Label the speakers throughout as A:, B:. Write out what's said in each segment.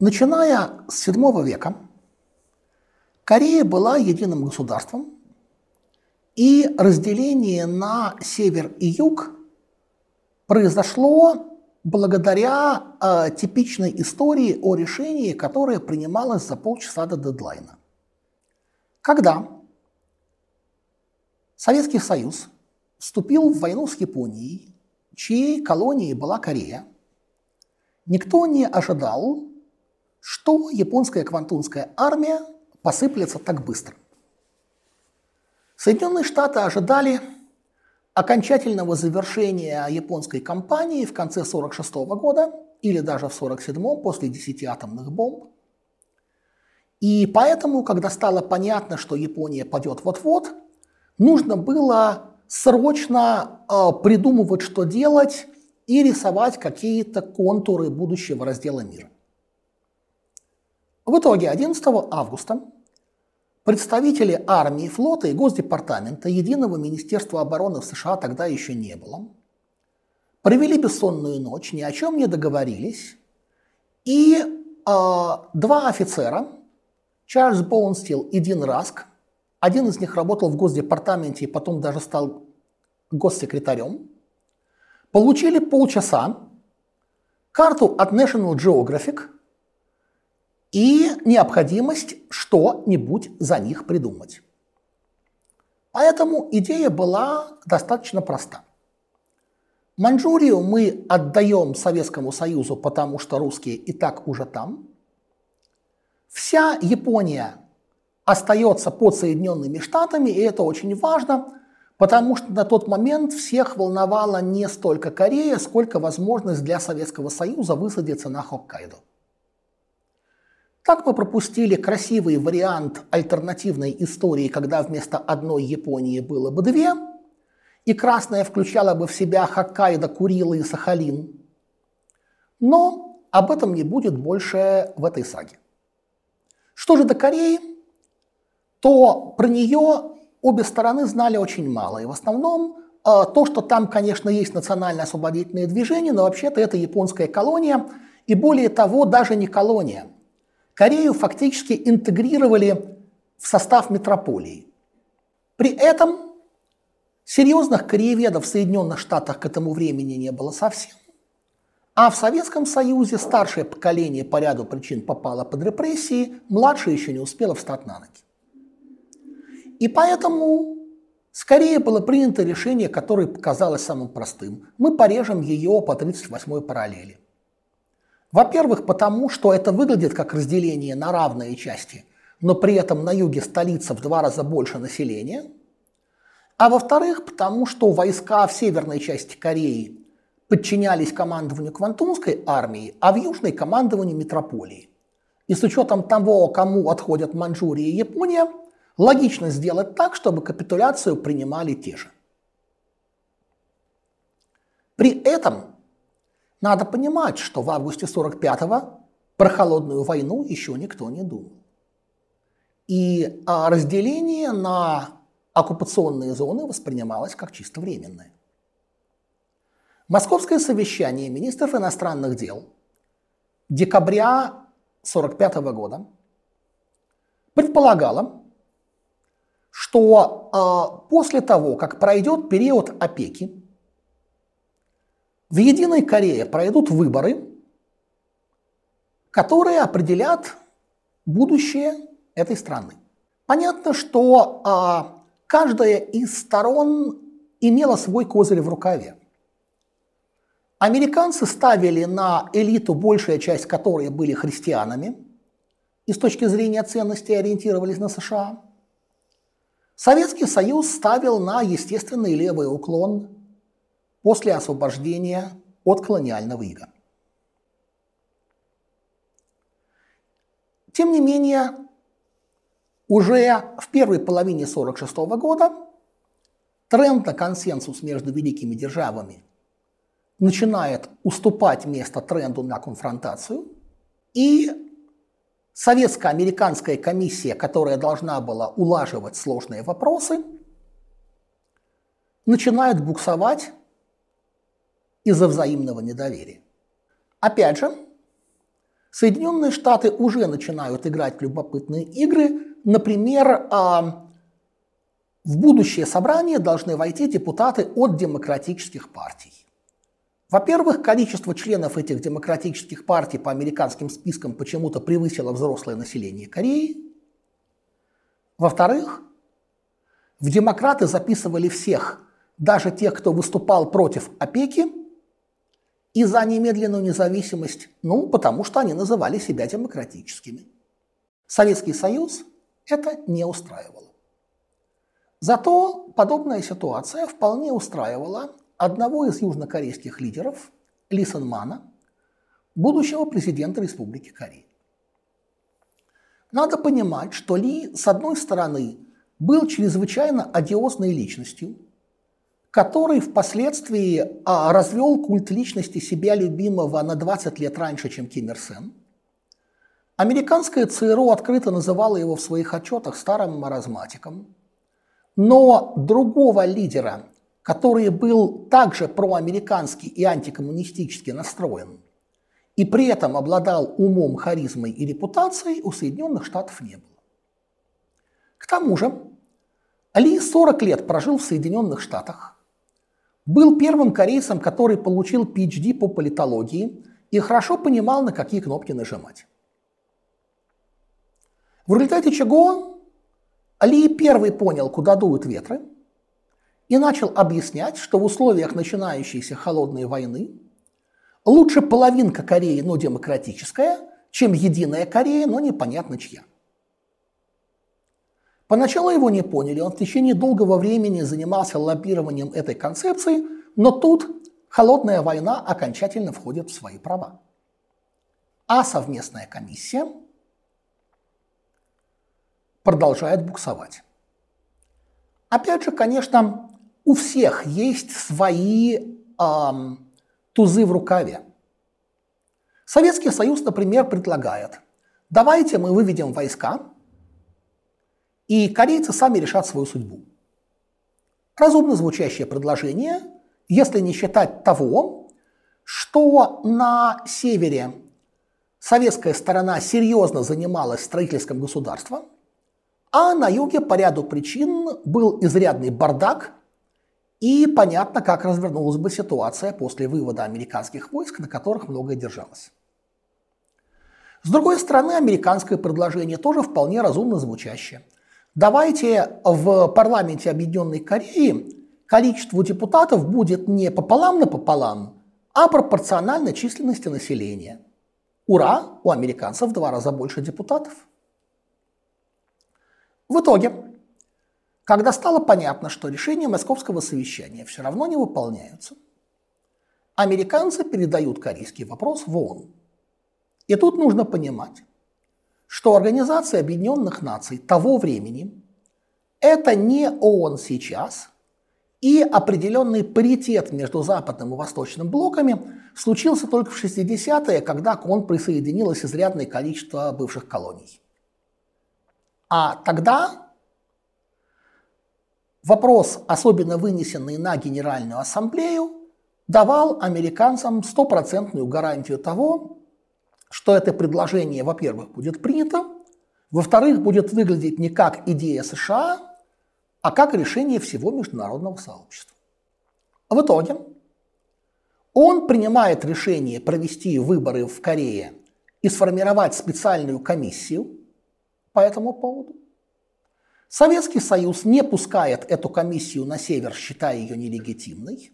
A: Начиная с VII века, Корея была единым государством, и разделение на север и юг произошло благодаря э, типичной истории о решении, которое принималось за полчаса до дедлайна. Когда Советский Союз вступил в войну с Японией, чьей колонией была Корея, никто не ожидал, что японская квантунская армия посыплется так быстро. Соединенные Штаты ожидали окончательного завершения японской кампании в конце 1946 года или даже в 1947 после 10 атомных бомб. И поэтому, когда стало понятно, что Япония падет вот-вот, нужно было срочно э, придумывать, что делать, и рисовать какие-то контуры будущего раздела мира. В итоге 11 августа представители армии, флота и Госдепартамента Единого Министерства обороны в США тогда еще не было. Провели бессонную ночь, ни о чем не договорились. И э, два офицера, Чарльз Боунстил и Дин Раск, один из них работал в Госдепартаменте и потом даже стал госсекретарем, получили полчаса карту от National Geographic – и необходимость что-нибудь за них придумать. Поэтому идея была достаточно проста. Маньчжурию мы отдаем Советскому Союзу, потому что русские и так уже там. Вся Япония остается под Соединенными Штатами, и это очень важно, потому что на тот момент всех волновала не столько Корея, сколько возможность для Советского Союза высадиться на Хоккайдо. Так мы пропустили красивый вариант альтернативной истории, когда вместо одной Японии было бы две, и красная включала бы в себя Хоккайдо, Курилы и Сахалин. Но об этом не будет больше в этой саге. Что же до Кореи, то про нее обе стороны знали очень мало. И в основном э, то, что там, конечно, есть национально-освободительное движение, но вообще-то это японская колония, и более того, даже не колония – Корею фактически интегрировали в состав метрополии. При этом серьезных корееведов в Соединенных Штатах к этому времени не было совсем. А в Советском Союзе старшее поколение по ряду причин попало под репрессии, младшее еще не успело встать на ноги. И поэтому скорее было принято решение, которое показалось самым простым. Мы порежем ее по 38-й параллели. Во-первых, потому что это выглядит как разделение на равные части, но при этом на юге столица в два раза больше населения. А во-вторых, потому что войска в северной части Кореи подчинялись командованию Квантунской армии, а в южной – командованию метрополии. И с учетом того, кому отходят Манчжурия и Япония, логично сделать так, чтобы капитуляцию принимали те же. При этом надо понимать, что в августе 45-го про холодную войну еще никто не думал. И разделение на оккупационные зоны воспринималось как чисто временное. Московское совещание министров иностранных дел декабря 1945 года предполагало, что э, после того, как пройдет период опеки, в Единой Корее пройдут выборы, которые определят будущее этой страны. Понятно, что а, каждая из сторон имела свой козырь в рукаве. Американцы ставили на элиту, большая часть которой были христианами, и с точки зрения ценностей ориентировались на США. Советский Союз ставил на естественный левый уклон после освобождения от колониального ига. Тем не менее, уже в первой половине 1946 года тренд на консенсус между великими державами начинает уступать место тренду на конфронтацию, и советско-американская комиссия, которая должна была улаживать сложные вопросы, начинает буксовать из-за взаимного недоверия. Опять же, Соединенные Штаты уже начинают играть любопытные игры. Например, а, в будущее собрание должны войти депутаты от демократических партий. Во-первых, количество членов этих демократических партий по американским спискам почему-то превысило взрослое население Кореи. Во-вторых, в демократы записывали всех, даже тех, кто выступал против опеки, и за немедленную независимость, ну, потому что они называли себя демократическими. Советский Союз это не устраивало. Зато подобная ситуация вполне устраивала одного из южнокорейских лидеров, Ли Сэн Мана, будущего президента Республики Корея. Надо понимать, что Ли, с одной стороны, был чрезвычайно одиозной личностью, который впоследствии а, развел культ личности себя любимого на 20 лет раньше, чем Ким Ир Сен. Американская ЦРУ открыто называла его в своих отчетах старым маразматиком. Но другого лидера, который был также проамериканский и антикоммунистически настроен, и при этом обладал умом, харизмой и репутацией, у Соединенных Штатов не было. К тому же, Ли 40 лет прожил в Соединенных Штатах, был первым корейцем, который получил PhD по политологии и хорошо понимал, на какие кнопки нажимать. В результате чего Ли первый понял, куда дуют ветры, и начал объяснять, что в условиях начинающейся холодной войны лучше половинка Кореи, но демократическая, чем единая Корея, но непонятно чья. Поначалу его не поняли, он в течение долгого времени занимался лоббированием этой концепции, но тут холодная война окончательно входит в свои права. А совместная комиссия продолжает буксовать. Опять же, конечно, у всех есть свои эм, тузы в рукаве. Советский Союз, например, предлагает, давайте мы выведем войска, и корейцы сами решат свою судьбу. Разумно звучащее предложение, если не считать того, что на севере советская сторона серьезно занималась строительством государства, а на юге по ряду причин был изрядный бардак, и понятно, как развернулась бы ситуация после вывода американских войск, на которых многое держалось. С другой стороны, американское предложение тоже вполне разумно звучащее – Давайте в парламенте Объединенной Кореи количество депутатов будет не пополам на пополам, а пропорционально численности населения. Ура, у американцев в два раза больше депутатов. В итоге, когда стало понятно, что решения московского совещания все равно не выполняются, американцы передают корейский вопрос в ООН. И тут нужно понимать, что Организация Объединенных Наций того времени – это не ООН сейчас, и определенный паритет между западным и восточным блоками случился только в 60-е, когда к ООН присоединилось изрядное количество бывших колоний. А тогда вопрос, особенно вынесенный на Генеральную Ассамблею, давал американцам стопроцентную гарантию того, что это предложение, во-первых, будет принято, во-вторых, будет выглядеть не как идея США, а как решение всего международного сообщества. В итоге он принимает решение провести выборы в Корее и сформировать специальную комиссию по этому поводу. Советский Союз не пускает эту комиссию на север, считая ее нелегитимной,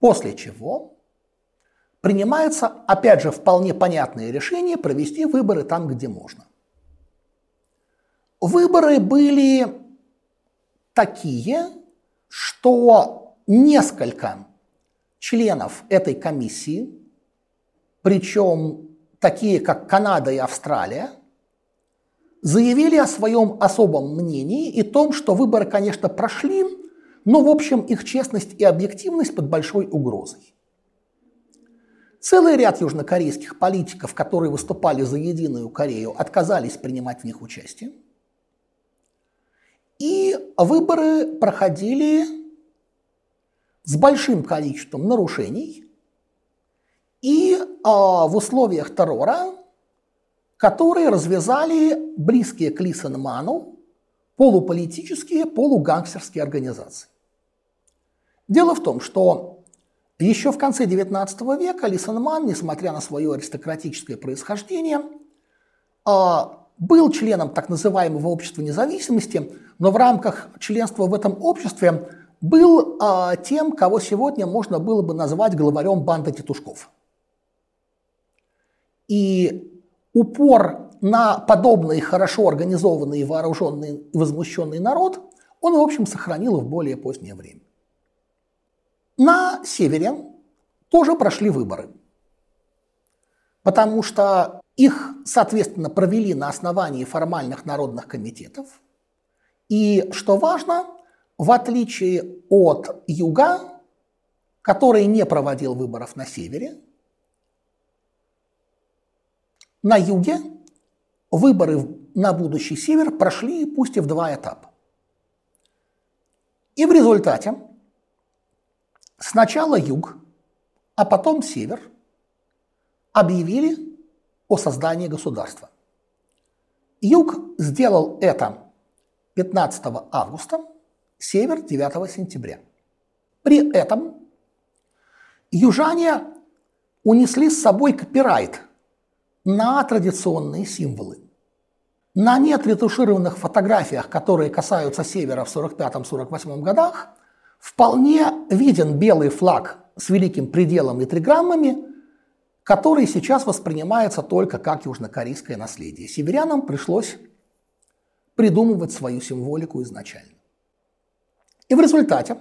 A: после чего принимается, опять же, вполне понятное решение провести выборы там, где можно. Выборы были такие, что несколько членов этой комиссии, причем такие, как Канада и Австралия, заявили о своем особом мнении и том, что выборы, конечно, прошли, но, в общем, их честность и объективность под большой угрозой. Целый ряд южнокорейских политиков, которые выступали за единую Корею, отказались принимать в них участие. И выборы проходили с большим количеством нарушений и а, в условиях террора, которые развязали близкие к Лисенману полуполитические, полугангстерские организации. Дело в том, что еще в конце XIX века Лисенман, несмотря на свое аристократическое происхождение, а, был членом так называемого общества независимости, но в рамках членства в этом обществе был а, тем, кого сегодня можно было бы назвать главарем банды тетушков. И упор на подобный хорошо организованный, вооруженный возмущенный народ он, в общем, сохранил в более позднее время. На севере тоже прошли выборы, потому что их, соответственно, провели на основании формальных народных комитетов. И, что важно, в отличие от юга, который не проводил выборов на севере, на юге выборы на будущий север прошли пусть и в два этапа. И в результате сначала юг, а потом север объявили о создании государства. Юг сделал это 15 августа, север 9 сентября. При этом южане унесли с собой копирайт на традиционные символы. На неотретушированных фотографиях, которые касаются севера в 45-48 годах, вполне виден белый флаг с великим пределом и триграммами, который сейчас воспринимается только как южнокорейское наследие. Северянам пришлось придумывать свою символику изначально. И в результате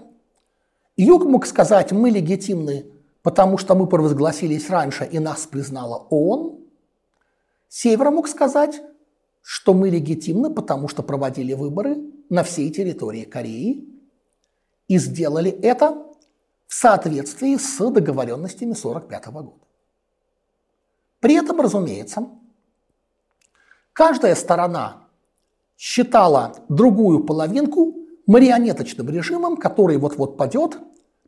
A: Юг мог сказать, мы легитимны, потому что мы провозгласились раньше и нас признала ООН. Север мог сказать, что мы легитимны, потому что проводили выборы на всей территории Кореи и сделали это в соответствии с договоренностями 1945 года. При этом, разумеется, каждая сторона считала другую половинку марионеточным режимом, который вот-вот падет,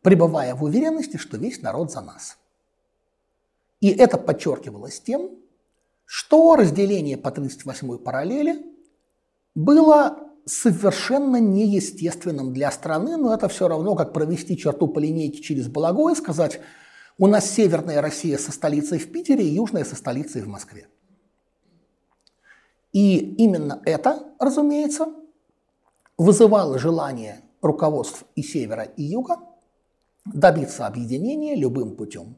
A: пребывая в уверенности, что весь народ за нас. И это подчеркивалось тем, что разделение по 38-й параллели было совершенно неестественным для страны, но это все равно, как провести черту по линейке через Балагой и сказать – у нас северная Россия со столицей в Питере и южная со столицей в Москве. И именно это, разумеется, вызывало желание руководств и севера, и юга добиться объединения любым путем.